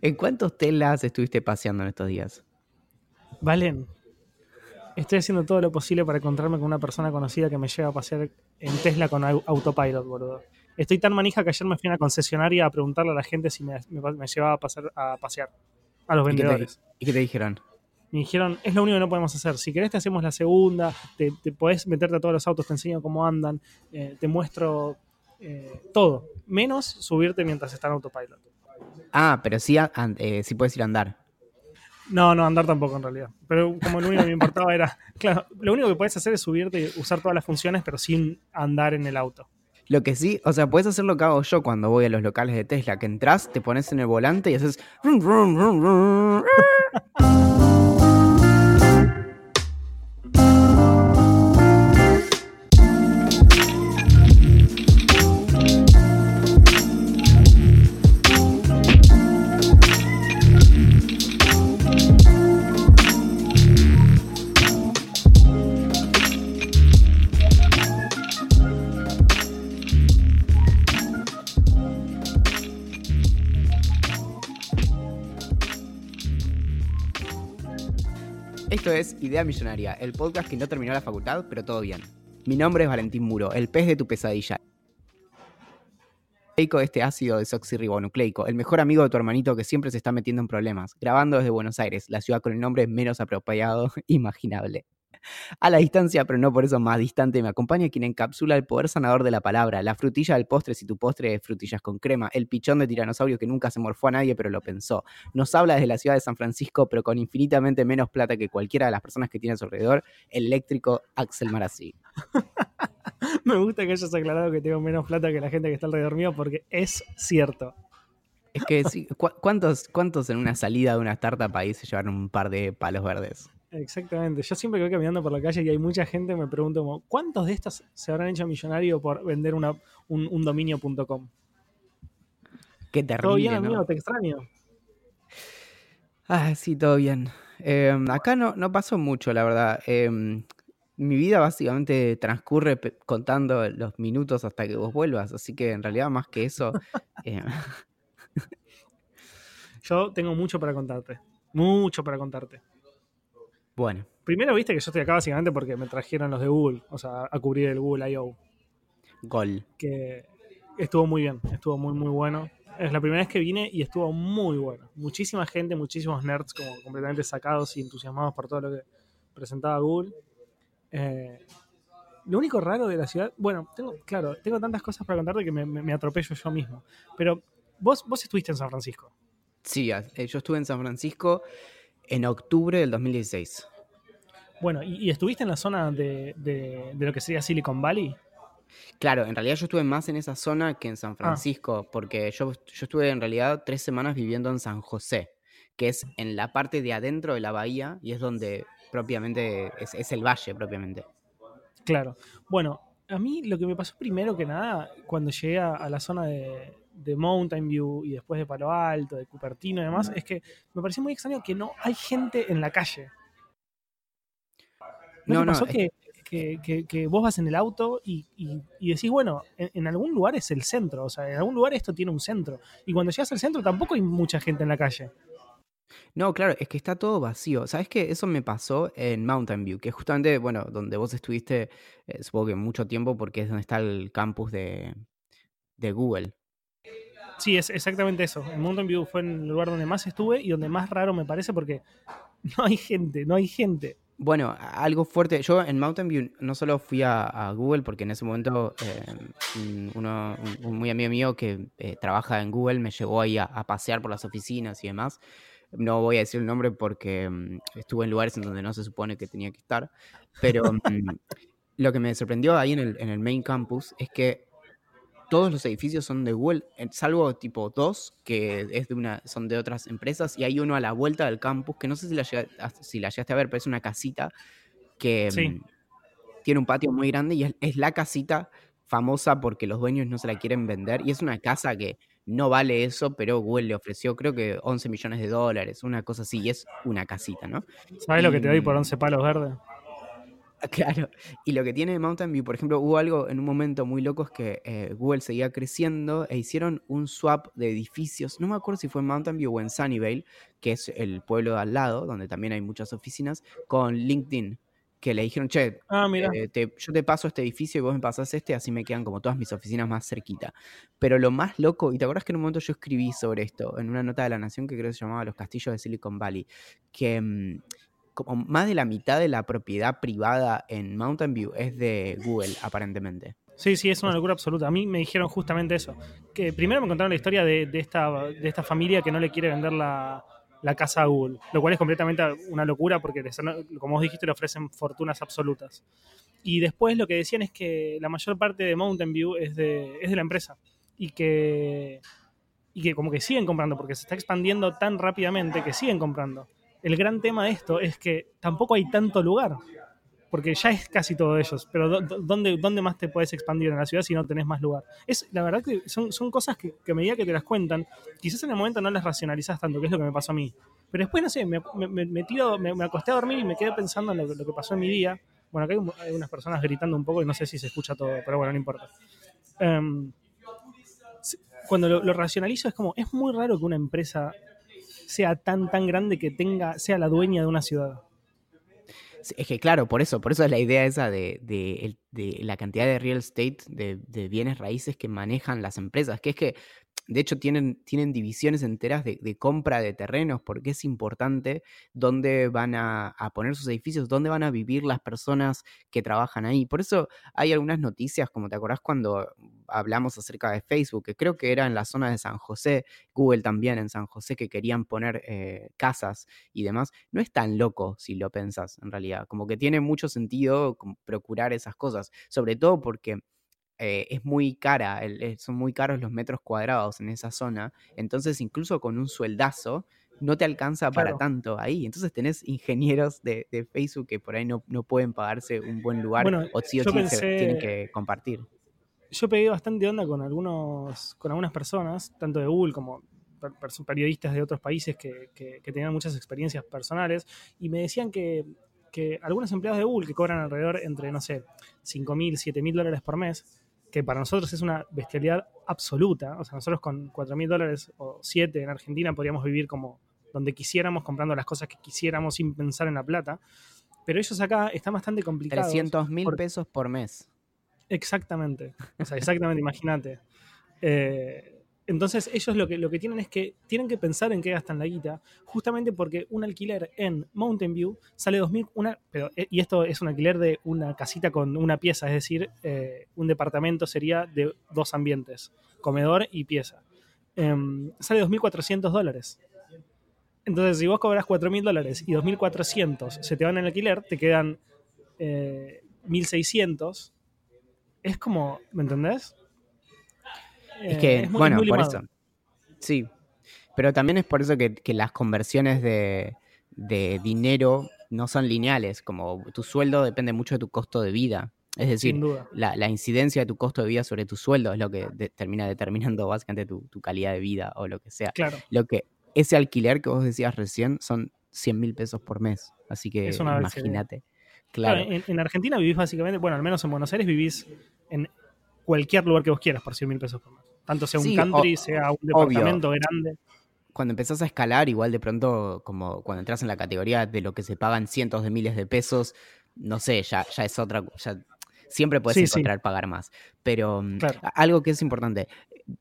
¿En cuántos telas estuviste paseando en estos días? Valen, estoy haciendo todo lo posible para encontrarme con una persona conocida que me lleve a pasear en Tesla con autopilot, boludo. Estoy tan manija que ayer me fui a una concesionaria a preguntarle a la gente si me, llevaba a, pasar, a pasear. A los vendedores. ¿Y qué te dijeron? me dijeron, es lo único que no podemos hacer. Si querés te hacemos la segunda, te, podés meterte a todos los autos, te enseño cómo andan, eh, te muestro eh, todo, menos subirte mientras está en autopilot. Ah, pero sí, eh, sí puedes ir a andar. No, no, andar tampoco en realidad. Pero como lo único que me importaba era, claro, lo único que puedes hacer es subirte y usar todas las funciones, pero sin andar en el auto. Lo que sí, o sea, puedes hacer lo que hago yo cuando voy a los locales de Tesla, que entras, te pones en el volante y haces... Esto es Idea Millonaria, el podcast que no terminó la facultad, pero todo bien. Mi nombre es Valentín Muro, el pez de tu pesadilla. Este ácido desoxirribonucleico, el mejor amigo de tu hermanito que siempre se está metiendo en problemas, grabando desde Buenos Aires, la ciudad con el nombre menos apropiado imaginable. A la distancia, pero no por eso más distante, me acompaña quien encapsula el poder sanador de la palabra, la frutilla del postre si tu postre es frutillas con crema, el pichón de tiranosaurio que nunca se morfó a nadie pero lo pensó. Nos habla desde la ciudad de San Francisco, pero con infinitamente menos plata que cualquiera de las personas que tiene a su alrededor, el eléctrico Axel Marazzi. me gusta que hayas aclarado que tengo menos plata que la gente que está alrededor mío porque es cierto. Es que sí, ¿cuántos, ¿cuántos en una salida de una startup ahí se llevaron un par de palos verdes? Exactamente. Yo siempre que voy caminando por la calle y hay mucha gente, me pregunto ¿cuántos de estos se habrán hecho millonario por vender una, un, dominio.com? Qué terrible. Todo bien, amigo, te extraño. Ah, sí, todo bien. Em, acá no, no pasó mucho, la verdad. Em, mi vida básicamente transcurre contando los minutos hasta que vos vuelvas, así que en realidad más que eso... Eh, yo tengo mucho para contarte, mucho para contarte. Bueno. Primero viste que yo estoy acá básicamente porque me trajeron los de Google, o sea, a cubrir el Google I.O. Gol. Que estuvo muy bien, estuvo muy, muy bueno. Es la primera vez que vine y estuvo muy bueno. Muchísima gente, muchísimos nerds como completamente sacados y entusiasmados por todo lo que presentaba Google. Eh, lo único raro de la ciudad, bueno, tengo, claro, tengo tantas cosas para contarte que me, atropello yo mismo. Pero vos, vos estuviste en San Francisco. Sí, eh, yo estuve en San Francisco en octubre del 2016. Bueno, ¿y, estuviste en la zona de, lo que sería Silicon Valley? Claro, en realidad yo estuve más en esa zona que en San ah. Francisco, porque yo, yo estuve en realidad tres semanas viviendo en San José, que es en la parte de adentro de la bahía y es donde propiamente es, es el valle propiamente. Claro. Bueno, a mí lo que me pasó primero que nada, cuando llegué a la zona de, de Mountain View y después de Palo Alto, de Cupertino y demás, es que me pareció muy extraño que no hay gente en la calle. ¿No, no pasó que, que, vos vas en el auto y, decís, bueno, en, algún lugar es el centro, o sea, en algún lugar esto tiene un centro. Y cuando llegas al centro tampoco hay mucha gente en la calle. No, claro, es que está todo vacío. ¿Sabes qué? Eso me pasó en Mountain View, que es justamente, bueno, donde vos estuviste, eh, supongo que mucho tiempo, porque es donde está el campus de, de Google. Sí, es exactamente eso. En Mountain View fue el lugar donde más estuve y donde más raro me parece porque no hay gente, no hay gente. Bueno, algo fuerte. Yo en Mountain View no solo fui a, Google, porque en ese momento eh, un muy amigo mío que eh, trabaja en Google me llevó ahí a, pasear por las oficinas y demás. No voy a decir el nombre porque mm, estuve en lugares en donde no se supone que tenía que estar. Pero mm, lo que me sorprendió ahí el, en el main campus es que todos los edificios son de Google, salvo tipo dos, que es de una, son de otras empresas, y hay uno a la vuelta del campus, que no sé si la, si la llegaste a ver, pero es una casita que mm, tiene un patio muy grande y es, la casita famosa porque los dueños no se la quieren vender, y es una casa que no vale eso, pero Google le ofreció creo que 11 millones de dólares, una cosa así, y es una casita, ¿no? ¿Sabes lo que te doy por 11 palos verdes? Claro, y lo que tiene Mountain View, por ejemplo, hubo algo en un momento muy loco, es que eh, Google seguía creciendo e hicieron un swap de edificios, no me acuerdo si fue en Mountain View o en Sunnyvale, que es el pueblo de al lado, donde también hay muchas oficinas, con LinkedIn, que le dijeron, che, Ah, mira. eh, te- yo te paso este edificio y vos me pasás este, así me quedan como todas mis oficinas más cerquita. Pero lo más loco, y te acuerdas que en un momento yo escribí sobre esto, en una nota de la Nación que creo que se llamaba Los Castillos de Silicon Valley, que mm, como más de la mitad de la propiedad privada en Mountain View es de Google, aparentemente. Sí, sí, es una locura absoluta. A mí me dijeron justamente eso. Que primero me contaron la historia de, de esta, de esta familia que no le quiere vender la, la casa a Google, lo cual es completamente una locura porque, como vos dijiste, le ofrecen fortunas absolutas. Y después lo que decían es que la mayor parte de Mountain View es de, es de la empresa y que, y que como que siguen comprando porque se está expandiendo tan rápidamente que siguen comprando. El gran tema de esto es que tampoco hay tanto lugar porque ya es casi todo ellos, pero ¿dónde, ¿dónde más te puedes expandir en la ciudad si no tenés más lugar? Es, la verdad que son, son cosas que, a medida que te las cuentan, quizás en el momento no las racionalizas tanto, que es lo que me pasó a mí. Pero después, no sé, me, me, me- acosté a dormir y me quedé pensando en lo, que- lo que pasó en mi día. Bueno, acá hay, un- hay unas personas gritando un poco y no sé si se escucha todo, pero bueno, no importa. Em, cuando lo racionalizo es como, es muy raro que una empresa sea tan, tan grande que tenga, sea la dueña de una ciudad. Es que claro, por eso, por eso es la idea esa de, de de la cantidad de real estate, de, de bienes raíces que manejan las empresas, que es que de hecho tienen, tienen divisiones enteras de, compra de terrenos, porque es importante dónde van a, poner sus edificios, dónde van a vivir las personas que trabajan ahí. Por eso hay algunas noticias, como te acordás cuando hablamos acerca de Facebook, que creo que era en la zona de San José, Google también en San José, que querían poner eh, casas y demás, no es tan loco si lo pensás en realidad. Como que tiene mucho sentido procurar esas cosas, sobre todo porque eh, es muy cara, el- eh, son muy caros los metros cuadrados en esa zona, entonces incluso con un sueldazo no te alcanza para tanto ahí. Entonces tenés ingenieros de, de Facebook que por ahí no, no pueden pagarse un buen lugar Bueno, o sí o sí se tienen pensé- que compartir. yo pegué bastante onda con algunos con algunas personas, tanto de Google como per- per- periodistas de otros países que, que- que tenían muchas experiencias personales, y me decían que, que algunos empleados de Google que cobran alrededor entre, no sé, 5 mil, 7 mil dólares por mes, que para nosotros es una bestialidad absoluta, o sea, nosotros con 4 mil dólares o 7 en Argentina podríamos vivir como donde quisiéramos, comprando las cosas que quisiéramos sin pensar en la plata, pero ellos acá están bastante complicados. 300 mil por- pesos por mes. Exactamente. O sea, exactamente, imagínate. Eh, entonces, ellos lo que, lo que tienen es que tienen que pensar en qué gastan la guita, justamente porque un alquiler en Mountain View sale 2.000, una, pero, eh, y esto es un alquiler de una casita con una pieza, es decir, eh, un departamento sería de dos ambientes, comedor y pieza. Em, sale 2.400 dólares. Entonces, si vos cobras 4.000 dólares y 2.400 se te van en alquiler, te quedan eh, 1.600 es como, ¿me entendés? Es Eh, que, muy- bueno, muy por eso. Sí. Pero también es por eso que, que las conversiones de, de dinero no son lineales. Como tu sueldo depende mucho de tu costo de vida. Es decir, la, la incidencia de tu costo de vida sobre tu sueldo es lo que de- termina determinando básicamente tu, tu calidad de vida o lo que sea. Claro, Lo que ese alquiler que vos decías recién son 100 mil pesos por mes. Así que Es imagínate. Claro, Claro. en, en Argentina vivís básicamente, bueno, al menos en Buenos Aires vivís en cualquier lugar que vos quieras por 100 mil pesos por mes. Tanto sea un Sí, country, o- sea un obvio. departamento grande. cuando empezás a escalar, igual de pronto, como cuando entras en la categoría de lo que se pagan cientos de miles de pesos, no sé, ya, ya es otra, ya siempre puedes Sí, sí. encontrar pagar más. Pero mm, Claro. algo que es importante,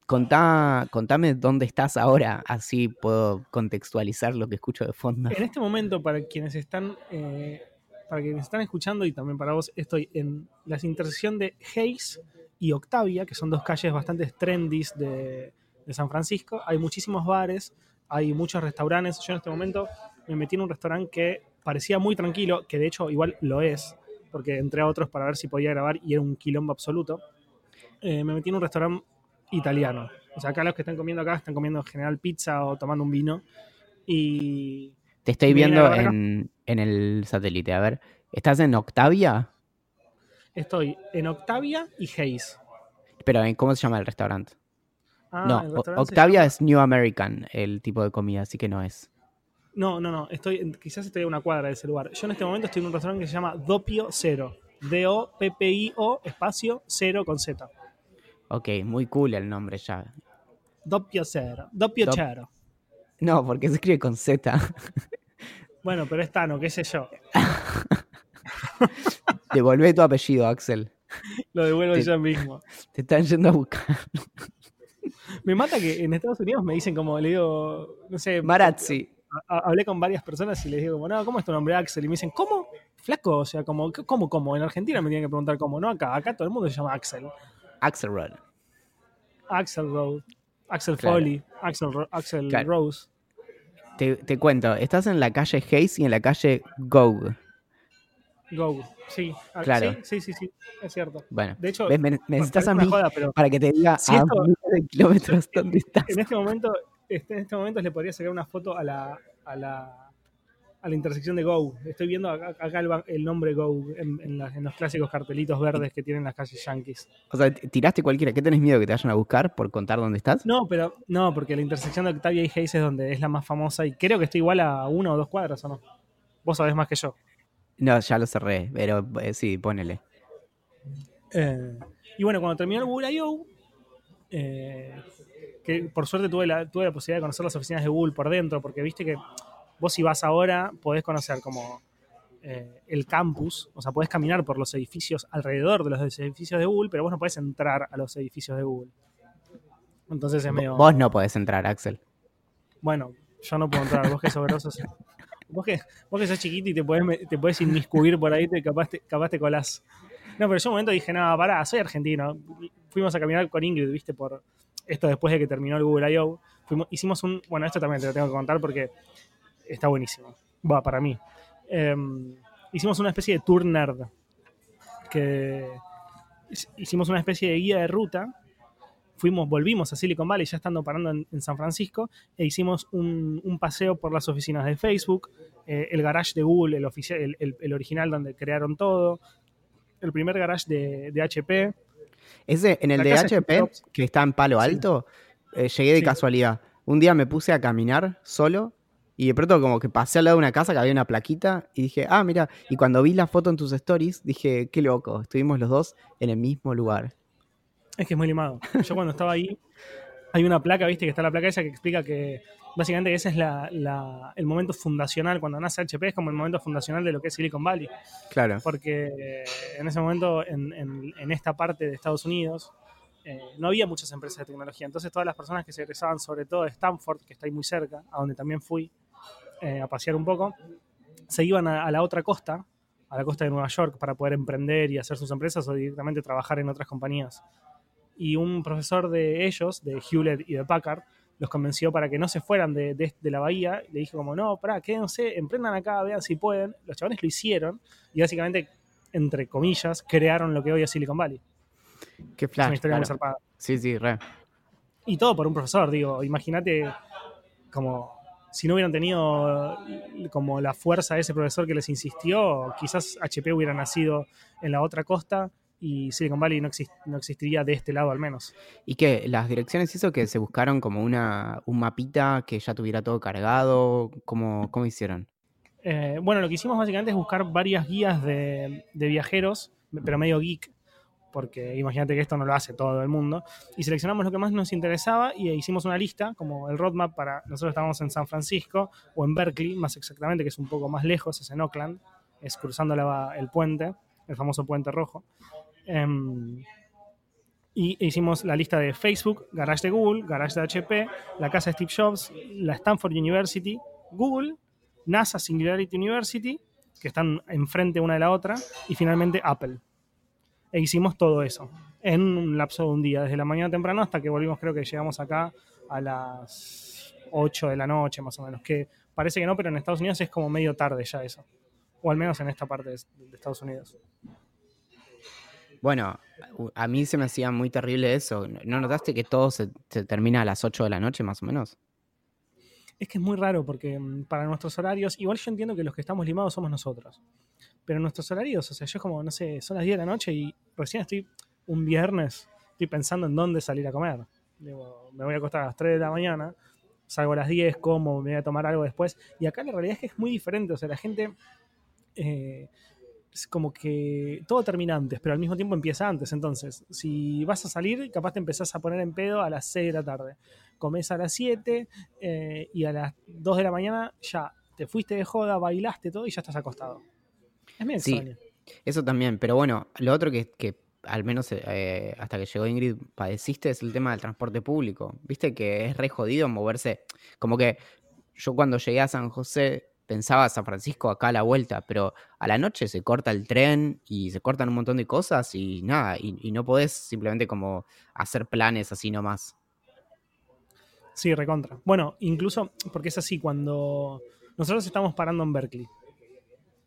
contá, contame dónde estás ahora, así puedo contextualizar lo que escucho de fondo. En este momento, para quienes están eh, para quienes están escuchando y también para vos, estoy en la intersección de Hayes y Octavia, que son dos calles bastante trendy de, de San Francisco. Hay muchísimos bares, hay muchos restaurantes. Yo en este momento me metí en un restaurante que parecía muy tranquilo, que de hecho igual lo es, porque entré a otros para ver si podía grabar y era un quilombo absoluto. Eh, me metí en un restaurante italiano. O sea, acá los que están comiendo acá están comiendo en general pizza o tomando un vino. Y Te estoy ¿Me viene viendo en, en el satélite, a ver. ¿Estás en Octavia? estoy en Octavia y Hayes. Pero ¿en ¿cómo se llama el restaurante? Ah, no, el restaurante Octavia es New American, el tipo de comida, así que no es. No, no, no. Estoy, quizás estoy a una cuadra de ese lugar. Yo en este momento estoy en un restaurante que se llama Dopio Cero. D-O-P-P-I-O, espacio, cero con Z. Ok, muy cool el nombre ya. Doppio Cero. Doppio Dop- Cero. No, porque se escribe con Z. Bueno, pero es Tano, qué sé yo. Devolvé tu apellido, Axel. Lo devuelvo yo mismo. Te están yendo a buscar. Me mata que en Estados Unidos me dicen como, le digo, no sé, Marazzi. hablé con varias personas y les digo, como, no, ¿cómo es tu nombre Axel? Y me dicen, ¿cómo? Flaco, o sea, como, ¿cómo, cómo? En Argentina me tienen que preguntar cómo, no acá. Acá todo el mundo se llama Axel. Axel Road, Axel Claro. Foley, Axel, Ro- Axel Claro. Rose. Te, te cuento, estás en la calle Hayes y en la calle Goug. Go. Sí, ah, Claro. sí, sí, sí, sí, es cierto. Bueno, De hecho, ¿ves? Me, me necesitas a mí joda, pero para que te diga Si a esto- miles de kilómetros dónde estás. en este momento, este- en este momento le podría sacar una foto a la, a la, a la intersección de Go. Estoy viendo acá, acá el, nombre Go en, en la- en los clásicos cartelitos verdes que tienen las calles yankees. O sea, tiraste cualquiera. ¿Qué tenés miedo que te vayan a buscar por contar dónde estás? No, pero no, porque la intersección de Octavia y Hayes es donde es la más famosa y creo que estoy igual a una o dos cuadras, ¿o no? Vos sabés más que yo. No, ya lo cerré, pero eh, sí, ponele. Eh, y bueno, cuando terminó el Google I.O., eh, que por suerte tuve la, tuve la posibilidad de conocer las oficinas de Google por dentro, porque viste que vos si vas ahora podés conocer como eh, el campus, o sea, podés caminar por los edificios alrededor de los edificios de Google, pero vos no podés entrar a los edificios de Google. Entonces es medio... Vos no podés entrar, Axel. Bueno, yo no puedo entrar, vos que sí. Vos que, vos que sos chiquito y te podés, te podés inmiscuir por ahí, te, capaz, te, capaz te colás. No, pero yo un momento dije, no, pará, soy argentino. Fuimos a caminar con Ingrid, viste, por esto después de que terminó el Google I.O. Hicimos un, bueno, esto también te lo tengo que contar porque está buenísimo. Va, para mí. Em, hicimos una especie de tour nerd. Que hic- hicimos una especie de guía de ruta. Fuimos, volvimos a Silicon Valley, ya estando parando en, en San Francisco, e hicimos un, un paseo por las oficinas de Facebook, eh, el garage de Google, el, oficial, el, el- el original donde crearon todo, el primer garage de, de HP. Ese, en el La de HP, que está en Palo Sí. Alto, eh, llegué de Sí. casualidad. Un día me puse a caminar solo y de pronto como que pasé al lado de una casa que había una plaquita y dije, ah, mira, y cuando vi la foto en tus stories, dije, qué loco, estuvimos los dos en el mismo lugar. Es que es muy limado. Yo cuando estaba ahí, hay una placa, viste, que está la placa esa que explica que básicamente ese es la- la- el momento fundacional. Cuando nace HP es como el momento fundacional de lo que es Silicon Valley. Claro. Porque eh, en ese momento, en, en- en esta parte de Estados Unidos, eh, no había muchas empresas de tecnología. Entonces todas las personas que se egresaban, sobre todo de Stanford, que está ahí muy cerca, a donde también fui eh, a pasear un poco, se iban a, a la otra costa, a la costa de Nueva York, para poder emprender y hacer sus empresas o directamente trabajar en otras compañías. Y un profesor de ellos, de Hewlett y de Packard, los convenció para que no se fueran de, de- de la bahía. Le dijo como, no, pará, quédense, emprendan acá, vean si pueden. Los chavales lo hicieron y básicamente, entre comillas, crearon lo que hoy es Silicon Valley. Qué es una flash. historia muy zarpada. Sí, sí, re. Y todo por un profesor, digo, imagínate como si no hubieran tenido como la fuerza de ese profesor que les insistió, quizás HP hubiera nacido en la otra costa y Silicon Valley no, exist- no existiría de este lado al menos. ¿Y qué? ¿Las direcciones hizo que se buscaron como una, un mapita que ya tuviera todo cargado? ¿Cómo, cómo hicieron? Eh, bueno, lo que hicimos básicamente es buscar varias guías de, de viajeros, pero medio geek, porque imagínate que esto no lo hace todo el mundo, y seleccionamos lo que más nos interesaba y hicimos una lista, como el roadmap para, nosotros estábamos en San Francisco o en Berkeley, más exactamente, que es un poco más lejos, es en Oakland, es cruzando la- el puente, el famoso puente rojo. Em, y hicimos la lista de Facebook, Garage de Google, Garage de HP, la casa de Steve Jobs, la Stanford University, Google, NASA Singularity University, que están enfrente una de la otra, y finalmente Apple. E hicimos todo eso en un lapso de un día, desde la mañana temprano hasta que volvimos, creo que llegamos acá a las 8 de la noche más o menos, que parece que no, pero en Estados Unidos es como medio tarde ya eso, o al menos en esta parte de, de Estados Unidos. Bueno, a mí se me hacía muy terrible eso. ¿No notaste que todo se, se termina a las 8 de la noche más o menos? Es que es muy raro porque mm, para nuestros horarios, igual yo entiendo que los que estamos limados somos nosotros. Pero nuestros horarios, o sea, yo como, no sé, son las 10 de la noche y recién estoy un viernes, estoy pensando en dónde salir a comer. Digo, me voy a acostar a las 3 de la mañana, salgo a las 10, como, me voy a tomar algo después. Y acá la realidad es que es muy diferente, o sea, la gente... Eh, es como que todo termina antes, pero al mismo tiempo empieza antes. Entonces, si vas a salir, capaz te empezás a poner en pedo a las 6 de la tarde. Comés a las 7 eh, y a las 2 de la mañana ya te fuiste de joda, bailaste todo y ya estás acostado. Es medio Sí. extraño. Eso también, pero bueno, lo otro que, que al menos eh, hasta que llegó Ingrid padeciste es el tema del transporte público. Viste que es re jodido moverse. Como que yo cuando llegué a San José pensaba San Francisco acá a la vuelta, pero a la noche se corta el tren y se cortan un montón de cosas y nada, y, y no podés simplemente como hacer planes así nomás. Sí, recontra. Bueno, incluso porque es así, cuando nosotros estamos parando en Berkeley.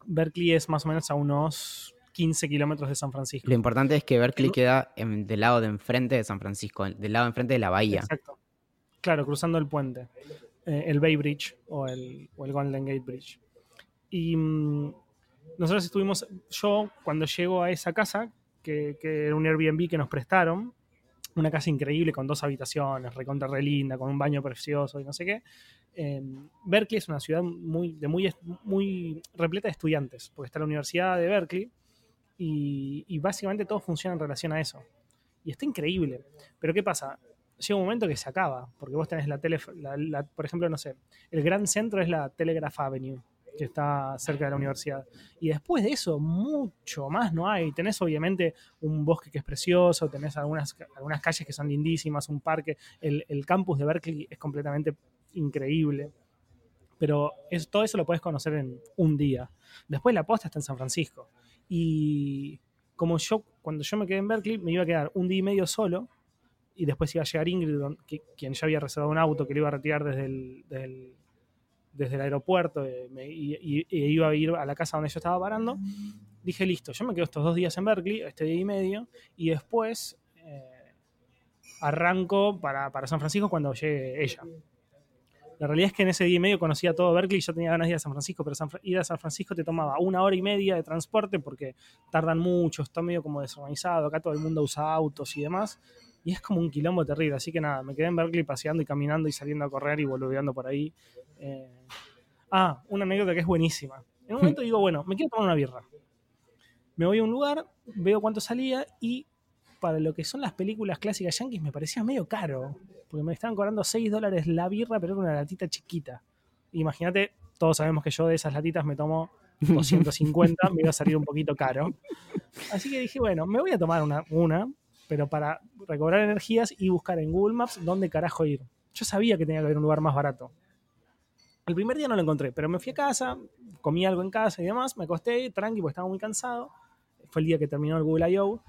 Berkeley es más o menos a unos 15 kilómetros de San Francisco. Lo importante es que Berkeley queda en- del lado de enfrente de San Francisco, del lado de enfrente de la bahía. Exacto. Claro, cruzando el puente. eh, el Bay Bridge o el, o el Golden Gate Bridge. Y mm, nosotros estuvimos, yo cuando llego a esa casa, que, que era un Airbnb que nos prestaron, una casa increíble con dos habitaciones, recontra re linda, con un baño precioso y no sé qué. eh, Berkeley es una ciudad muy, de muy, muy repleta de estudiantes, porque está la Universidad de Berkeley y, básicamente todo funciona en relación a eso. Y está increíble. Pero ¿qué pasa? Llega un momento que se acaba, porque vos tenés la tele, por ejemplo, no sé, el gran centro es la Telegraph Avenue, que está cerca de la universidad. Y después de eso, mucho más no hay. Tenés obviamente un bosque que es precioso, tenés algunas, algunas calles que son lindísimas, un parque. El, el campus de Berkeley es completamente increíble. Pero es, todo eso lo puedes conocer en un día. Después la posta está en San Francisco. Y como yo, cuando yo me quedé en Berkeley, me iba a quedar un día y medio solo. Y después iba a llegar Ingrid, quien ya había reservado un auto que lo iba a retirar desde el, del- desde el aeropuerto eh, y, y- y iba a ir a la casa donde yo estaba parando. Dije, listo, yo me quedo estos dos días en Berkeley, este día y medio, y después eh, arranco para, para San Francisco cuando llegue ella. La realidad es que en ese día y medio conocía todo Berkeley yo tenía ganas de ir a San Francisco, pero San ir a San Francisco te tomaba una hora y media de transporte porque tardan mucho, está medio como desorganizado, acá todo el mundo usa autos y demás, y es como un quilombo terrible, así que nada, me quedé en Berkeley paseando y caminando y saliendo a correr y boludeando por ahí. Eh, Ah, una anécdota que es buenísima. En un momento digo, bueno, me quiero tomar una birra. Me voy a un lugar, veo cuánto salía y para lo que son las películas clásicas yankees me parecía medio caro. Porque me estaban cobrando 6 dólares la birra, pero era una latita chiquita. Imagínate, todos sabemos que yo de esas latitas me tomo 250, me iba a salir un poquito caro. Así que dije, bueno, me voy a tomar una, una, pero para recobrar energías y buscar en Google Maps dónde carajo ir. Yo sabía que tenía que haber un lugar más barato. El primer día no lo encontré, pero me fui a casa, comí algo en casa y demás, me acosté tranqui porque estaba muy cansado. Fue el día que terminó el Google I.O.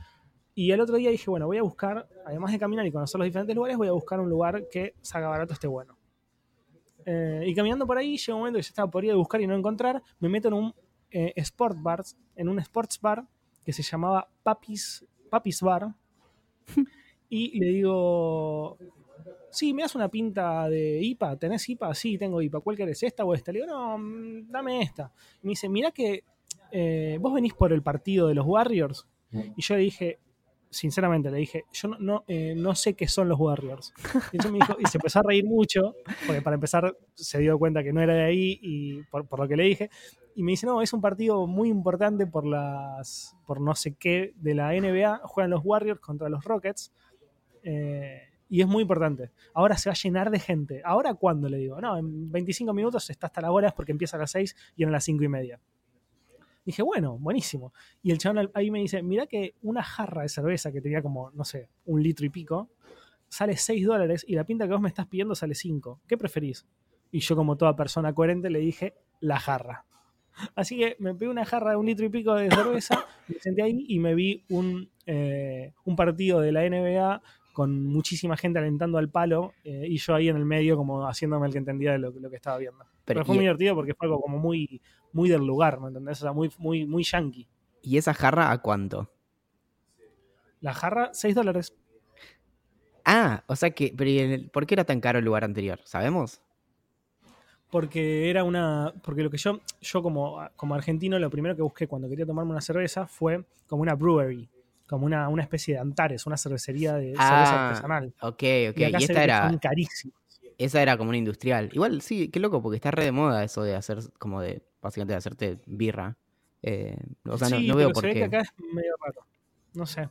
Y el otro día dije, bueno, voy a buscar, además de caminar y conocer los diferentes lugares, voy a buscar un lugar que salga barato, esté bueno. Eh, y caminando por ahí, llega un momento que yo estaba por ir a buscar y no encontrar, me meto en un eh, sport bar, en un sports bar que se llamaba Papis, Papis Bar. Y le digo, sí, me das una pinta de IPA, ¿tenés IPA? Sí, tengo IPA, ¿cuál querés? ¿Esta o esta? Le digo, no, mm, dame esta. Y me dice, mirá que eh, vos venís por el partido de los Warriors. Y yo le dije, sinceramente, le dije, yo no, no, eh, no sé qué son los Warriors. Y, me dijo- y se empezó a reír mucho, porque para empezar se dio cuenta que no era de ahí y por, por lo que le dije. Y me dice, no, es un partido muy importante por las por no sé qué de la NBA. Juegan los Warriors contra los Rockets. Eh, y es muy importante. Ahora se va a llenar de gente. ¿Ahora cuándo? Le digo. No, en 25 minutos está hasta las horas porque empieza a las 6 y eran las 5 y media. Dije, bueno, buenísimo. Y el chabón ahí me dice, mirá que una jarra de cerveza que tenía como, no sé, un litro y pico, sale 6 dólares y la pinta que vos me estás pidiendo sale 5. ¿Qué preferís? Y yo como toda persona coherente le dije, la jarra. Así que me pegué una jarra de un litro y pico de cerveza, me senté ahí y me vi un, eh, un partido de la NBA con muchísima gente alentando al palo eh, y yo ahí en el medio como haciéndome el que entendía de lo, lo que estaba viendo. Pero, Pero, fue muy divertido porque fue algo como muy, muy del lugar, ¿me entendés? O sea, muy, muy, muy yankee. ¿Y esa jarra a cuánto? La jarra, 6 dólares. Ah, o sea que, pero ¿y el- ¿por qué era tan caro el lugar anterior? ¿Sabemos? Porque era una. Porque lo que yo, yo como, como argentino, lo primero que busqué cuando quería tomarme una cerveza fue como una brewery, como una, una especie de Antares, una cervecería de cerveza Ah, artesanal. Ok, ok. Y acá Y se esta ve era. son carísimos. esa era como una industrial. Igual, sí, qué loco, porque está re de moda eso de hacer, como de, básicamente de hacerte birra. Eh, o sea, no, Sí, no veo pero por se ve qué. que acá es medio raro. No sé.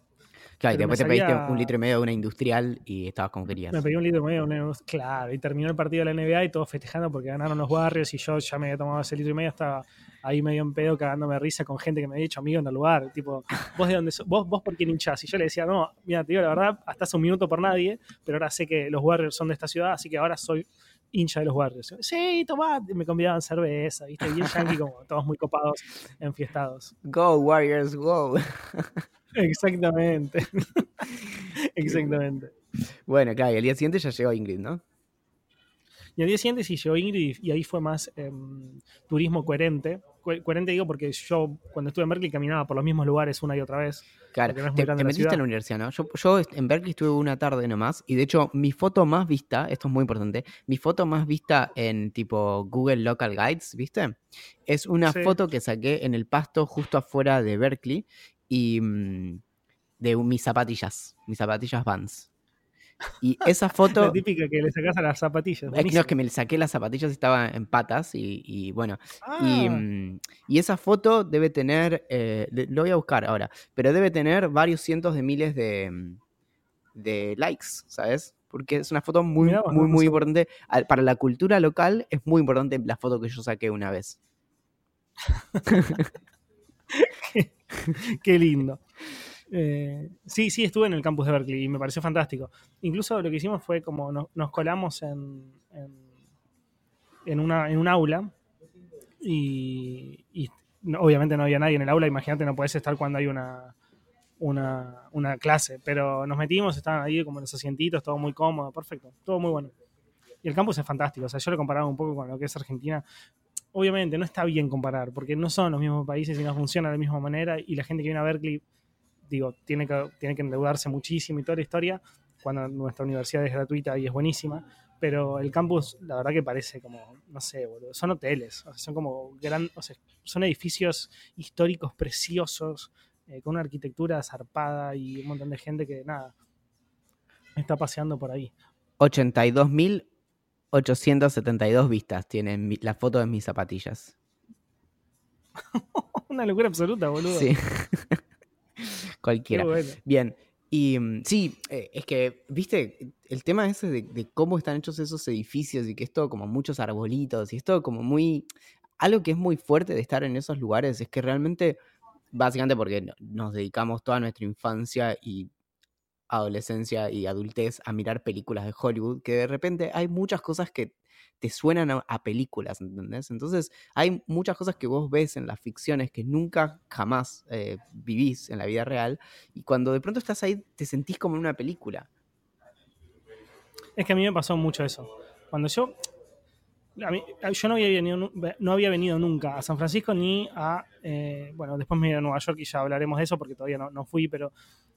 Claro, y después te pediste salía- un litro y medio de una industrial y estabas como querías. Me pedí un litro y medio, un- claro, y terminó el partido de la NBA y todos festejando porque ganaron los Warriors y yo ya me había tomado ese litro y medio, estaba ahí medio en pedo cagándome de risa con gente que me había dicho amigo en el lugar, tipo, vos de dónde sos? vos, vos por quién hinchás, y yo le decía, no, mira, te digo la verdad, hasta hace un minuto por nadie, pero ahora sé que los Warriors son de esta ciudad, así que ahora soy hincha de los Warriors. Sí, tomá, y me convidaban cerveza, viste, bien yankee como todos muy copados, enfiestados. Go, Warriors, go. Exactamente. Exactamente. bueno, claro, y al día siguiente ya llegó Ingrid, ¿no? Y al día siguiente sí llegó Ingrid y ahí fue más em, turismo coherente. Co- coherente digo porque yo cuando estuve en Berkeley caminaba por los mismos lugares una y otra vez. Claro, no te, metiste ciudad. en la universidad, ¿no? Yo, yo en Berkeley estuve una tarde nomás y de hecho mi foto más vista, esto es muy importante, mi foto más vista en tipo Google Local Guides, ¿viste? Es una Sí. foto que saqué en el pasto justo afuera de Berkeley y mm, de mis zapatillas, mis zapatillas Vans. Y esa foto... La típica que le sacás a las zapatillas. Es que, no, es que me saqué las zapatillas y estaba en patas y, y bueno, y, Ah, mm, y esa foto debe tener, eh, lo voy a buscar ahora, pero debe tener varios cientos de miles de, mm, de likes, ¿sabes? Porque es una foto muy, Mirá muy, muy importante. Para la cultura local es muy importante la foto que yo saqué una vez. qué lindo. Eh, sí, sí, estuve en el campus de Berkeley y me pareció fantástico. Incluso lo que hicimos fue como no- nos colamos en, en, una, en un aula y, obviamente no había nadie en el aula. Imagínate, no podés estar cuando hay una, una, una clase, pero nos metimos, estaban ahí como en los asientitos, todo muy cómodo, perfecto, todo muy bueno. Y el campus es fantástico, o sea, yo lo comparaba un poco con lo que es Argentina. Obviamente no está bien comparar, porque no son los mismos países y no funcionan de la misma manera, y la gente que viene a Berkeley, digo, tiene que, tiene que endeudarse muchísimo y toda la historia, cuando nuestra universidad es gratuita y es buenísima, pero el campus, la verdad que parece como, no sé, son hoteles, son como gran, son edificios históricos preciosos, eh, con una arquitectura zarpada y un montón de gente que, nada, está paseando por ahí. 82.872 vistas tiene mi- la foto de mis zapatillas. una locura absoluta, boludo. Sí. Cualquiera. bueno. Bien. Y mm, sí, eh, es que, viste, el tema ese de, de cómo están hechos esos edificios y que es todo como muchos arbolitos y es todo como muy... Algo que es muy fuerte de estar en esos lugares es que realmente, básicamente porque no- nos dedicamos toda nuestra infancia y adolescencia y adultez a mirar películas de Hollywood, que de repente hay muchas cosas que te suenan a, películas, ¿entendés? Entonces hay muchas cosas que vos ves en las ficciones que nunca jamás eh, vivís en la vida real y cuando de pronto estás ahí te sentís como en una película. Es que a mí me pasó mucho eso. Cuando yo. yo no había, venido, no había venido nunca a San Francisco ni a. eh, bueno, después me iba a Nueva York y ya hablaremos de eso porque todavía no, no fui, pero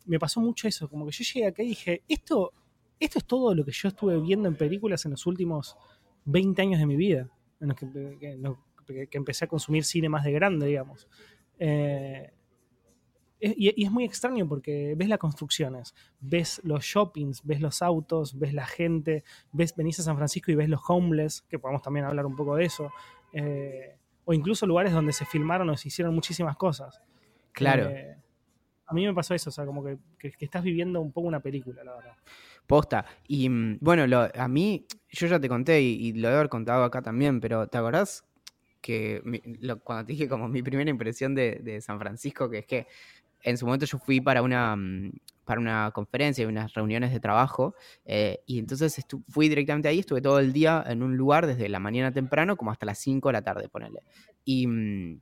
me pasó mucho eso. Como que yo llegué acá y dije: esto, esto es todo lo que yo estuve viendo en películas en los últimos 20 años de mi vida, en los que, que- en los que- que empecé a consumir cine más de grande, digamos. Eh, y es muy extraño porque ves las construcciones, ves los shoppings, ves los autos, ves la gente, ves, venís a San Francisco y ves los homeless, que podemos también hablar un poco de eso, eh, o incluso lugares donde se filmaron o se hicieron muchísimas cosas. Claro. Eh, a mí me pasó eso, o sea, como que, estás viviendo un poco una película, la verdad. Posta. Y mm, bueno, lo- a mí, yo ya te conté y, y lo he haber contado acá también, pero ¿te acordás que cuando te dije como mi primera impresión de, San Francisco, que es que en su momento yo fui para una, mm, para una conferencia y unas reuniones de trabajo, eh, y entonces fui directamente ahí, estuve todo el día en un lugar desde la mañana temprano como hasta las 5 de la tarde, ponele. Y mm,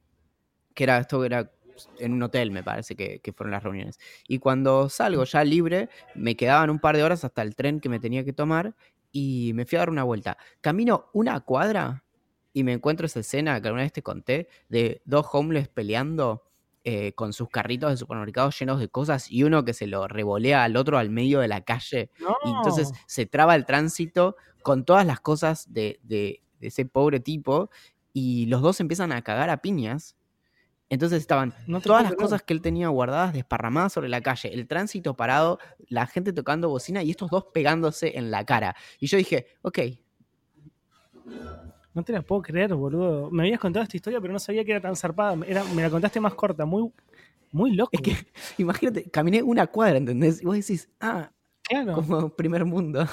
que era esto era en un hotel, me parece que, que fueron las reuniones. Y cuando salgo ya libre, me quedaban un par de horas hasta el tren que me tenía que tomar y me fui a dar una vuelta. Camino una cuadra y me encuentro esa escena que alguna vez te conté de dos homeless peleando eh, con sus carritos de supermercados llenos de cosas y uno que se lo revolea al otro al medio de la calle y entonces se traba el tránsito con todas las cosas de, de- de ese pobre tipo y los dos empiezan a cagar a piñas. Entonces estaban No todas las cosas que él tenía guardadas desparramadas sobre la calle, el tránsito parado, la gente tocando bocina y estos dos pegándose en la cara. Y yo dije, ok, No te la puedo creer, boludo. Me habías contado esta historia, pero no sabía que era tan zarpada. Era, me la contaste más corta, muy, muy loco. Es que, imagínate, caminé una cuadra, ¿entendés? Y vos decís, ah, claro. como primer mundo.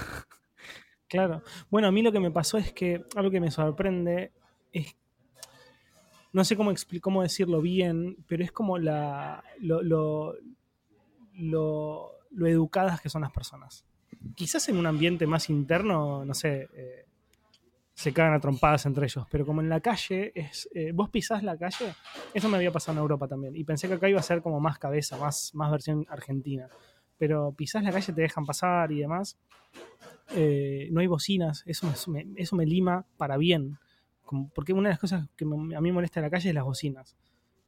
Claro. Bueno, a mí lo que me pasó es que algo que me sorprende es. No sé cómo, cómo decirlo bien, pero es como la. Lo, educadas que son las personas. Quizás en un ambiente más interno, no sé. Eh, se cagan a trompadas entre ellos. Pero como en la calle, es, eh, vos pisás la calle, eso me había pasado en Europa también. Y pensé que acá iba a ser como más cabeza, más, más versión argentina. Pero pisás la calle, te dejan pasar y demás. Eh, no hay bocinas, eso eso me lima para bien. Porque una de las cosas que a mí me molesta en la calle es las bocinas.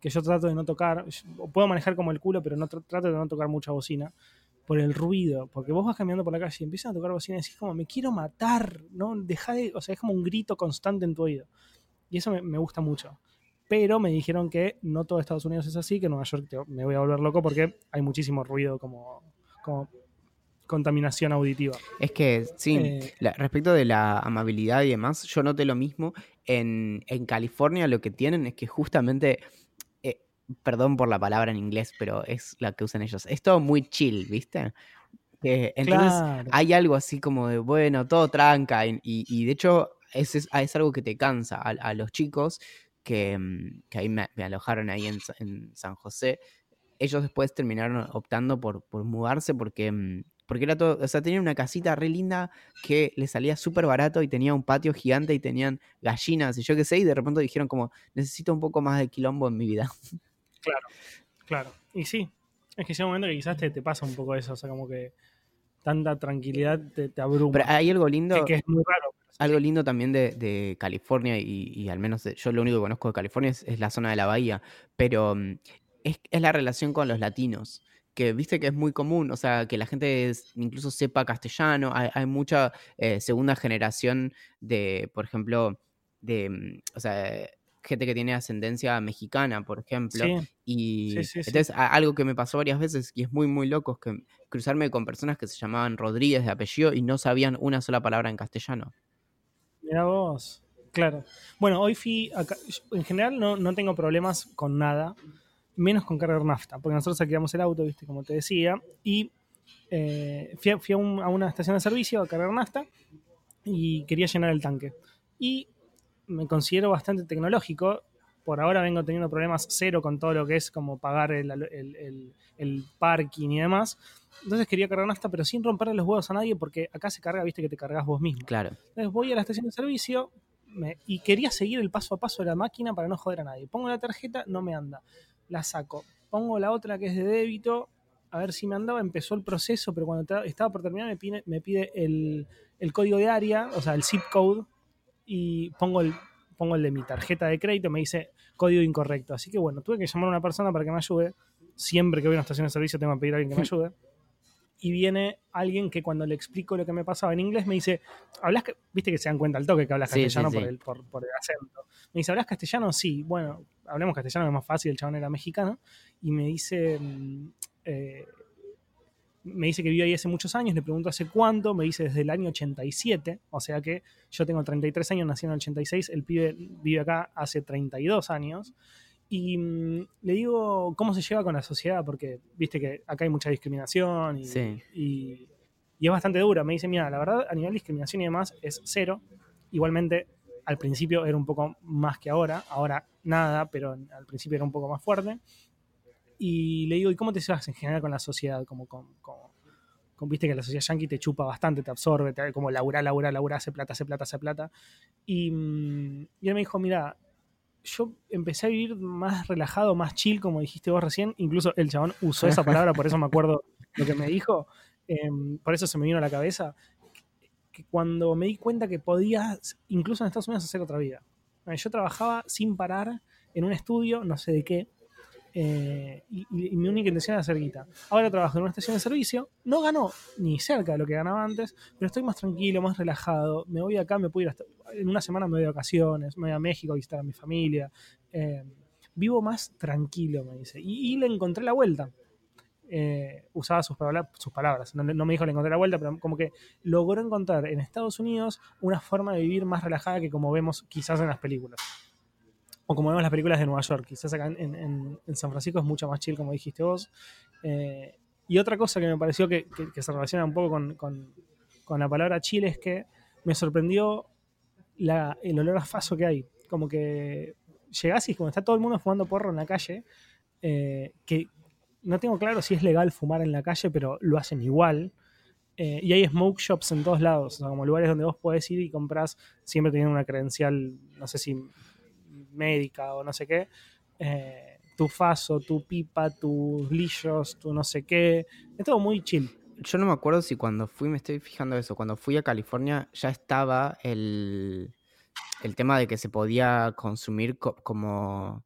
Que yo trato de no tocar, puedo manejar como el culo, pero no trato de no tocar mucha bocina por el ruido, porque vos vas caminando por la calle y empiezan a tocar bocina y decís como, me quiero matar, ¿no? Deja de, o sea, es como un grito constante en tu oído. Y eso me, gusta mucho. Pero me dijeron que no todo Estados Unidos es así, que en Nueva York me voy a volver loco porque hay muchísimo ruido como, como contaminación auditiva. Es que, sí, eh, respecto de la amabilidad y demás, yo noté lo mismo. En, en California lo que tienen es que justamente perdón por la palabra en inglés, pero es la que usan ellos. Es todo muy chill, ¿viste? entonces hay algo así como de, bueno, todo tranca. Y, de hecho es, es, algo que te cansa a, los chicos que, mm, que ahí me, alojaron ahí en, San José. Ellos después terminaron optando por, por mudarse porque mm, porque era todo, o sea, tenían una casita re linda que le salía súper barato y tenía un patio gigante y tenían gallinas y yo qué sé, y de repente dijeron como, necesito un poco más de quilombo en mi vida. Claro, claro. Y sí, es que llega un momento que quizás te, pasa un poco eso, o sea, como que tanta tranquilidad te, te abruma. Pero hay algo lindo. Que, es muy raro. Algo lindo también de, California, y, al menos yo lo único que conozco de California es, la zona de la bahía, pero mm, es, la relación con los latinos que viste que es muy común, o sea, que la gente incluso sepa castellano, hay, mucha eh, segunda generación de, por ejemplo, de, mm, o sea, gente que tiene ascendencia mexicana, por ejemplo. Y entonces algo que me pasó varias veces y es muy, muy loco es que cruzarme con personas que se llamaban Rodríguez de apellido y no sabían una sola palabra en castellano. Mira vos, claro. Bueno, hoy fui acá, en general no, no tengo problemas con nada, menos con cargar nafta, porque nosotros alquilamos el auto, viste, como te decía, y eh, fui, a, a una estación de servicio a cargar nafta y quería llenar el tanque. Y me considero bastante tecnológico. Por ahora vengo teniendo problemas cero con todo lo que es como pagar el, parking y demás. Entonces quería cargar hasta, pero sin romperle los huevos a nadie, porque acá se carga, viste, que te cargas vos mismo. Claro. Entonces voy a la estación de servicio y quería seguir el paso a paso de la máquina para no joder a nadie. Pongo la tarjeta, no me anda. La saco. Pongo la otra que es de débito, a ver si me andaba. Empezó el proceso, pero cuando estaba por terminar me pide, me pide el, el código de área, o sea, el zip code y pongo el, pongo el de mi tarjeta de crédito, me dice código incorrecto. Así que bueno, tuve que llamar a una persona para que me ayude. Siempre que voy a una estación de servicio tengo que pedir a alguien que me ayude. Y viene alguien que cuando le explico lo que me pasaba en inglés me dice, ¿hablas? Viste que se dan cuenta al toque que hablas castellano Por, el, por, el acento. Me dice, ¿hablas castellano? Sí, bueno, hablemos castellano, es más fácil, el chabón era mexicano. Y me dice, mm, eh, me dice que vive ahí hace muchos años, le pregunto hace cuánto, me dice desde el año 87, o sea que yo tengo 33 años, nací en el 86, el pibe vive acá hace 32 años. Y mm, le digo cómo se lleva con la sociedad, porque viste que acá hay mucha discriminación y, es bastante dura. Me dice, mira, la verdad, a nivel de discriminación y demás es cero. Igualmente, al principio era un poco más que ahora, ahora nada, pero al principio era un poco más fuerte y le digo, ¿y cómo te llevas en general con la sociedad? Como, con, viste que la sociedad yankee te chupa bastante, te absorbe, te, como laburar, laburar, laburar, hace plata, hace plata, hace plata. Y, mm, y él me dijo, mira, yo empecé a vivir más relajado, más chill, como dijiste vos recién. Incluso el chabón usó esa palabra, por eso me acuerdo lo que me dijo. Em, por eso se me vino a la cabeza. Que cuando me di cuenta que podía, incluso en Estados Unidos, hacer otra vida. Yo trabajaba sin parar en un estudio, no sé de qué, eh, y, mi única intención era hacer guita. Ahora trabajo en una estación de servicio, no ganó ni cerca de lo que ganaba antes, pero estoy más tranquilo, más relajado. Me voy acá, me puedo ir hasta. En una semana me voy de vacaciones, me voy a México a visitar a mi familia. Eh, vivo más tranquilo, me dice. Y, le encontré la vuelta. Eh, usaba sus, palabras. No, me dijo le encontré la vuelta, pero como que logró encontrar en Estados Unidos una forma de vivir más relajada que como vemos quizás en las películas. O como vemos las películas de Nueva York. Quizás acá en, San Francisco es mucho más chill, como dijiste vos. Eh, y otra cosa que me pareció que, se relaciona un poco con, la palabra Chile es que me sorprendió el olor a faso que hay. Como que llegás y como está todo el mundo fumando porro en la calle, eh, que no tengo claro si es legal fumar en la calle, pero lo hacen igual. Eh, y hay smoke shops en todos lados, o sea, como lugares donde vos podés ir y compras, siempre teniendo una credencial, no sé si médica o no sé qué, eh, tu faso, tu pipa, tus lillos, tu no sé qué. Es todo muy chill. Yo no me acuerdo si cuando fui, me estoy fijando eso, cuando fui a California ya estaba el, el tema de que se podía consumir como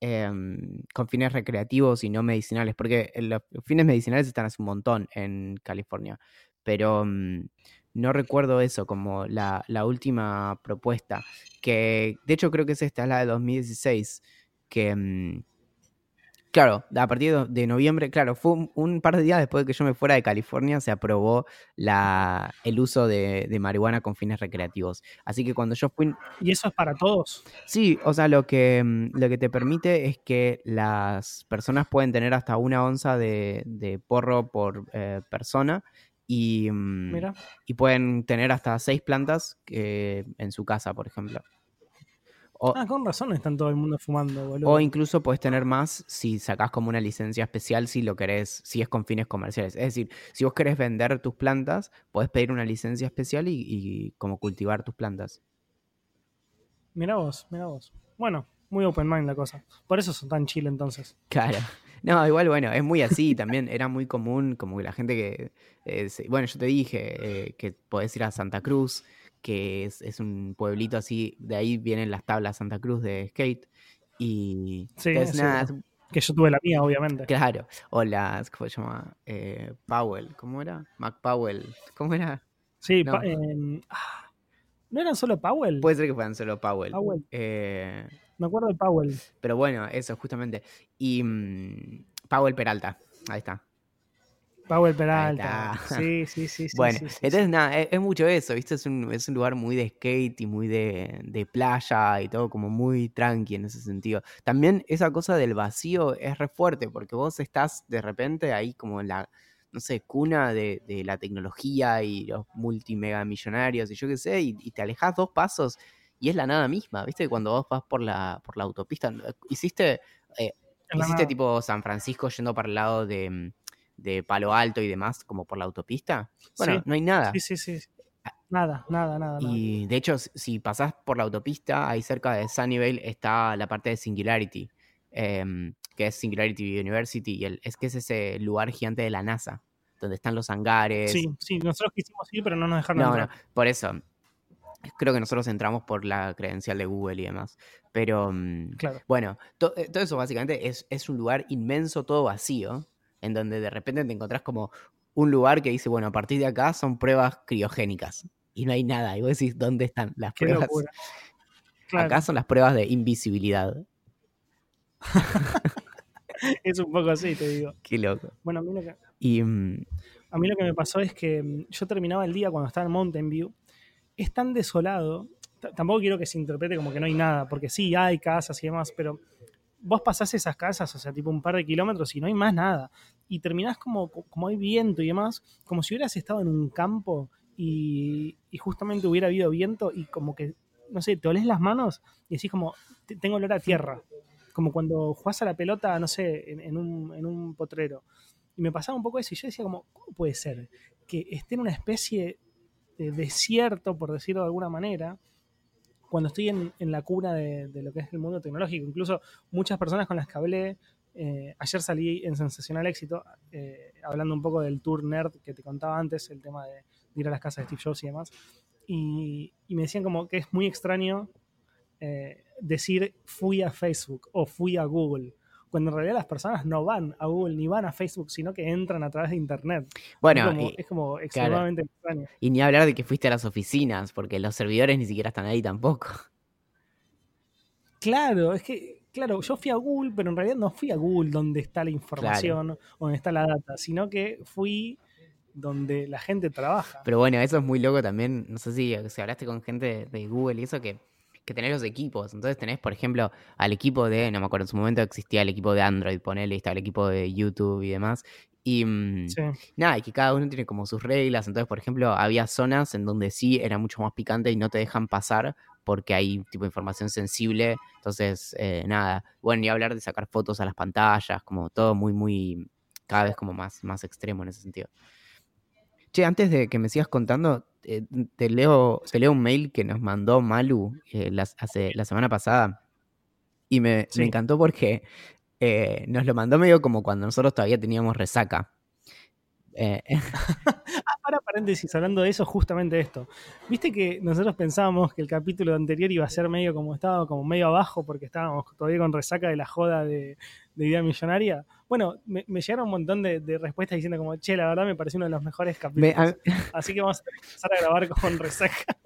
em, con fines recreativos y no medicinales, porque los fines medicinales están hace un montón en California, pero mm, no recuerdo eso como la, última propuesta, que de hecho creo que es esta, la de 2016, que mm, Claro, a partir de noviembre, claro, fue un, par de días después de que yo me fuera de California, se aprobó la, el uso de, marihuana con fines recreativos. Así que cuando yo fui... ¿Y eso es para todos? Sí, o sea, lo que, mm, lo que te permite es que las personas pueden tener hasta una onza de, porro por eh, persona y, mm, y pueden tener hasta seis plantas eh, en su casa, por ejemplo. O, ah, con razón están todo el mundo fumando, boludo. O incluso puedes tener más si sacás como una licencia especial si lo querés, si es con fines comerciales. Es decir, si vos querés vender tus plantas, podés pedir una licencia especial y, como cultivar tus plantas. Mira vos, mira vos. Bueno, muy open mind la cosa. Por eso son tan chile entonces. Claro. No, igual, bueno, es muy así. También era muy común, como que la gente que. Eh, bueno, yo te dije eh, que podés ir a Santa Cruz que es, un pueblito así, de ahí vienen las tablas Santa Cruz de skate. Y sí, que yo tuve la mía, obviamente. Claro, o las, ¿cómo se llama? Eh, Powell, ¿cómo era? Mac Powell, ¿cómo era? Sí, no. Em, ah, ¿no eran solo Powell? Puede ser que fueran solo Powell. Eh, Me acuerdo de Powell. Pero bueno, eso, justamente. Y mm, Powell Peralta, ahí está. Powell Peralta. Sí, sí, sí. bueno, entonces nada, es, mucho eso, ¿viste? Es un, es un, lugar muy de skate y muy de, de, playa y todo como muy tranqui en ese sentido. También esa cosa del vacío es re fuerte porque vos estás de repente ahí como en la, no sé, cuna de, de la tecnología y los multimegamillonarios y yo qué sé, y, te alejas dos pasos y es la nada misma, ¿viste? Cuando vos vas por la, por la autopista, hiciste... Eh, hiciste tipo San Francisco yendo para el lado de, mm, de Palo Alto y demás, como por la autopista. Bueno, no hay nada. Sí, sí, sí. Nada, nada, nada. Y de hecho, si pasás por la autopista, ahí cerca de Sunnyvale está la parte de Singularity, em, que es Singularity University, y el, es que es ese lugar gigante de la NASA, donde están los hangares. Sí, sí, nosotros quisimos ir, pero no nos dejaron no, No, por eso. Creo que nosotros entramos por la credencial de Google y demás. Pero, mm, claro. bueno, eh, todo eso básicamente es, es un lugar inmenso, todo vacío, en donde de repente te encontrás como un lugar que dice, bueno, a partir de acá son pruebas criogénicas y no hay nada. Y vos decís, ¿dónde están las pruebas? Acá son las pruebas de invisibilidad. es un poco así, te digo. Qué loco. Bueno, a mí lo que, y, mm, a mí lo que me pasó es que mm, yo terminaba el día cuando estaba en Mountain View. Es tan desolado. Tampoco quiero que se interprete como que no hay nada, porque sí, hay casas y demás, pero vos pasás esas casas, o sea, tipo un par de kilómetros y no hay más nada. Y terminás como, como hay viento y demás, como si hubieras estado en un campo y, justamente hubiera habido viento y como que, no sé, te olés las manos y decís como, tengo olor a tierra. Como cuando jugás a la pelota, no sé, en, un, en un potrero. Y me pasaba un poco eso y yo decía como, ¿cómo puede ser que esté en una especie de desierto, por decirlo de alguna manera, cuando estoy en, la cuna de, lo que es el mundo tecnológico. Incluso muchas personas con las que hablé, eh, ayer salí en Sensacional Éxito, eh, hablando un poco del tour nerd que te contaba antes, el tema de, ir a las casas de Steve Jobs y demás. Y, me decían como que es muy extraño eh, decir fui a Facebook o fui a Google cuando en realidad las personas no van a Google ni van a Facebook, sino que entran a través de Internet. Bueno, es como, extremadamente extraño. Y ni hablar de que fuiste a las oficinas, porque los servidores ni siquiera están ahí tampoco. Claro, es que claro, yo fui a Google, pero en realidad no fui a Google donde está la información o donde está la data, sino que fui donde la gente trabaja. Pero bueno, eso es muy loco también. No sé si, si hablaste con gente de Google y eso, que, que tenés los equipos. Entonces tenés, por ejemplo, al equipo de, no me acuerdo, en su momento existía el equipo de Android, ponele, estaba el equipo de YouTube y demás. Y mm, nada, y que cada uno tiene como sus reglas. Entonces, por ejemplo, había zonas en donde sí era mucho más picante y no te dejan pasar porque hay tipo información sensible. Entonces, eh, nada, bueno, y hablar de sacar fotos a las pantallas, como todo muy, muy, cada vez como más, más extremo en ese sentido. Che, antes de que me sigas contando, eh, te, leo, te leo un mail que nos mandó Malu eh, hace, la semana pasada. Y me, me encantó porque eh, nos lo mandó medio como cuando nosotros todavía teníamos resaca. Eh, ah, para paréntesis, hablando de eso, justamente esto. Viste que nosotros pensábamos que el capítulo anterior iba a ser medio como estaba, como medio abajo, porque estábamos todavía con resaca de la joda de, Idea Millonaria. Bueno, me, llegaron un montón de, respuestas diciendo como, che, la verdad me pareció uno de los mejores capítulos. Así que vamos a empezar a grabar con resaca.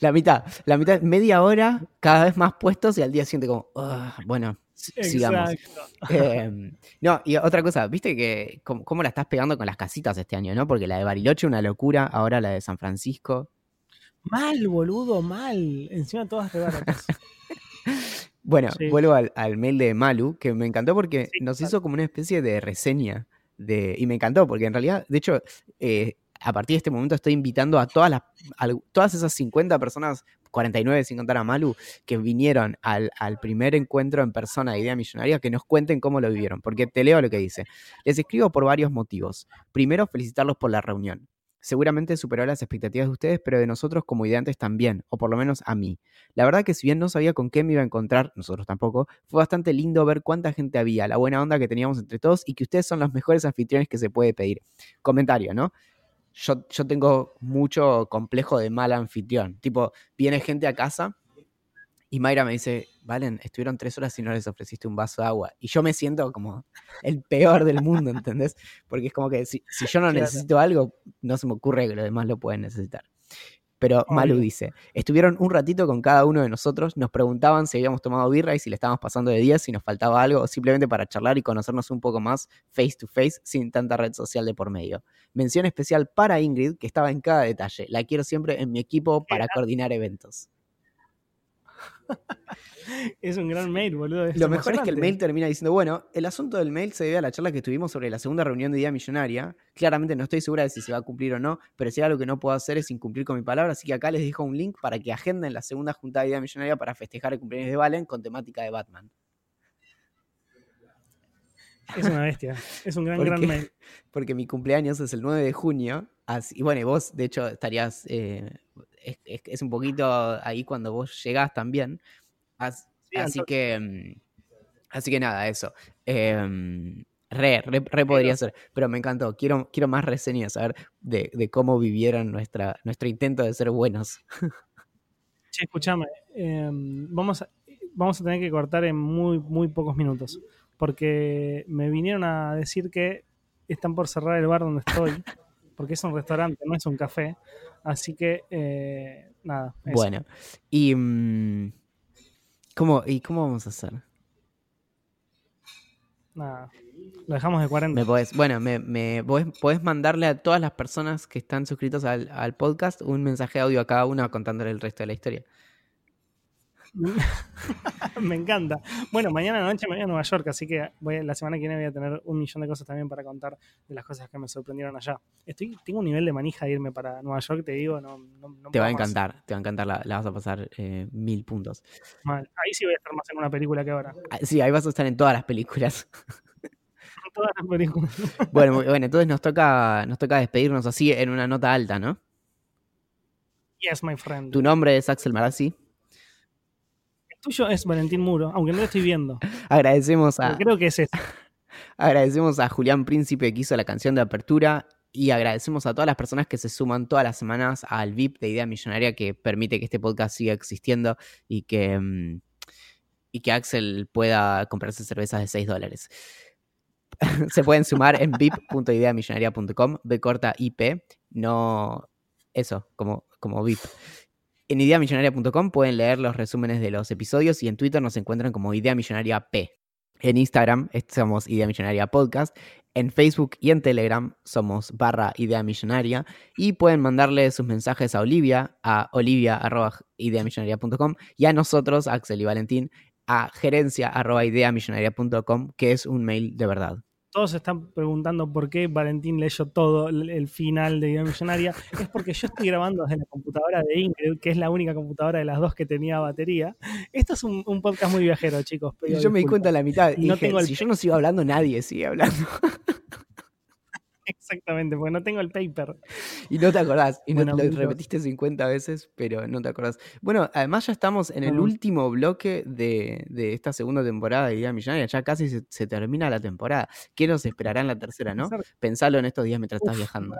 La mitad, la mitad, media hora, cada vez más puestos y al día siguiente como, bueno, sigamos. Em, no, y otra cosa, viste que cómo, la estás pegando con las casitas este año, ¿no? Porque la de Bariloche una locura, ahora la de San Francisco. Mal, boludo, mal. Encima todas rebaratas. bueno, vuelvo al, mail de Malu, que me encantó porque nos hizo como una especie de reseña. De, y me encantó, porque en realidad, de hecho, eh, a partir de este momento estoy invitando a todas las a todas esas 50 personas 49 sin contar a Malu, que vinieron al, primer encuentro en persona de Idea Millonaria, que nos cuenten cómo lo vivieron, porque te leo lo que dice. Les escribo por varios motivos. Primero, felicitarlos por la reunión. Seguramente superó las expectativas de ustedes, pero de nosotros como ideantes también, o por lo menos a mí. La verdad que si bien no sabía con qué me iba a encontrar, nosotros tampoco, fue bastante lindo ver cuánta gente había, la buena onda que teníamos entre todos y que ustedes son los mejores anfitriones que se puede pedir. Comentario, ¿no? yo, yo tengo mucho complejo de mal anfitrión. Tipo, viene gente a casa y Mayra me dice, Valen, estuvieron tres horas y no les ofreciste un vaso de agua. Y yo me siento como el peor del mundo, ¿entendés? Porque es como que si, si yo no necesito algo, no se me ocurre que los demás lo pueden necesitar. Pero Malu dice, estuvieron un ratito con cada uno de nosotros, nos preguntaban si habíamos tomado birra y si le estábamos pasando de 10, si nos faltaba algo, o simplemente para charlar y conocernos un poco más face to face sin tanta red social de por medio. Mención especial para Ingrid, que estaba en cada detalle. La quiero siempre en mi equipo para coordinar eventos. es un gran mail, boludo. Lo mejor es que el mail termina diciendo, bueno, el asunto del mail se debe a la charla que tuvimos sobre la segunda reunión de Día Millonaria. Claramente no estoy segura de si se va a cumplir o no, pero si hay algo que no puedo hacer es incumplir con mi palabra, así que acá les dejo un link para que agenden la segunda juntada de Día Millonaria para festejar el cumpleaños de Valen con temática de Batman. Es una bestia, es un gran, gran mail. Porque mi cumpleaños es el 9 de junio, así, y bueno, vos de hecho estarías... Eh, es, un poquito ahí cuando vos llegás también. así que. Mm, así que nada, eso. Em, re, re, podría ser. Pero me encantó. Quiero, quiero más reseñas, a ver, de, cómo vivieron nuestra, nuestro intento de ser buenos. Che, escúchame. Em, vamos, a, vamos a tener que cortar en muy, muy pocos minutos. Porque me vinieron a decir que están por cerrar el bar donde estoy. Porque es un restaurante, no es un café. Así que, eh, nada. Bueno, y, mm, ¿cómo, ¿y cómo vamos a hacer? Nada, lo dejamos de 40. Me bueno, me, me podés, mandarle a todas las personas que están suscritos al, al podcast un mensaje de audio a cada uno contándole el resto de la historia. me encanta. Bueno, mañana noche me voy a Nueva York, así que voy, la semana que viene voy a tener un millón de cosas también para contar de las cosas que me sorprendieron allá. Estoy, tengo un nivel de manija de irme para Nueva York, te digo, no, Te va a encantar, te va a encantar, la, vas a pasar eh, mil puntos. Ahí sí voy a estar más en una película que ahora. Ah, sí, ahí vas a estar en todas las películas. todas las películas. bueno, bueno, entonces nos toca, nos toca despedirnos así en una nota alta, ¿no? Yes, my friend. Tu nombre es Axel Marazzi tuyo es Valentín Muro, aunque no lo estoy viendo. Agradecemos a. creo que es eso. Agradecemos a Julián Príncipe que hizo la canción de apertura y agradecemos a todas las personas que se suman todas las semanas al VIP de Idea Millonaria que permite que este podcast siga existiendo y que, mm, y que Axel pueda comprarse cervezas de 6 dólares. se pueden sumar en vip.ideamillonaria.com, B corta IP, no eso, como, como VIP. En ideamillonaria.com pueden leer los resúmenes de los episodios y en Twitter nos encuentran como Idea Millonaria P. En Instagram somos Idea Millonaria Podcast. En Facebook y en Telegram somos barra Idea Millonaria. Y pueden mandarle sus mensajes a Olivia, a olivia.ideamillonaria.com y a nosotros, Axel y Valentín, a gerencia.ideamillonaria.com, que es un mail de verdad todos se están preguntando por qué Valentín leyó todo el final de Idea Millonaria. Es porque yo estoy grabando desde la computadora de Ingrid, que es la única computadora de las dos que tenía batería. Esto es un, podcast muy viajero, chicos. yo me di cuenta a la mitad. Y no tengo Si yo no sigo hablando, nadie sigue hablando. Exactamente, porque no tengo el paper. Y no te acordás, y no lo repetiste 50 veces, pero no te acordás. Bueno, además ya estamos en el último bloque de, esta segunda temporada de Idea Millonaria, ya casi se, termina la temporada. ¿Qué nos esperará en la tercera, no? Pensalo en estos días mientras estás viajando.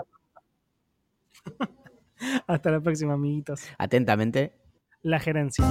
Hasta la próxima, amiguitos. Atentamente. La gerencia.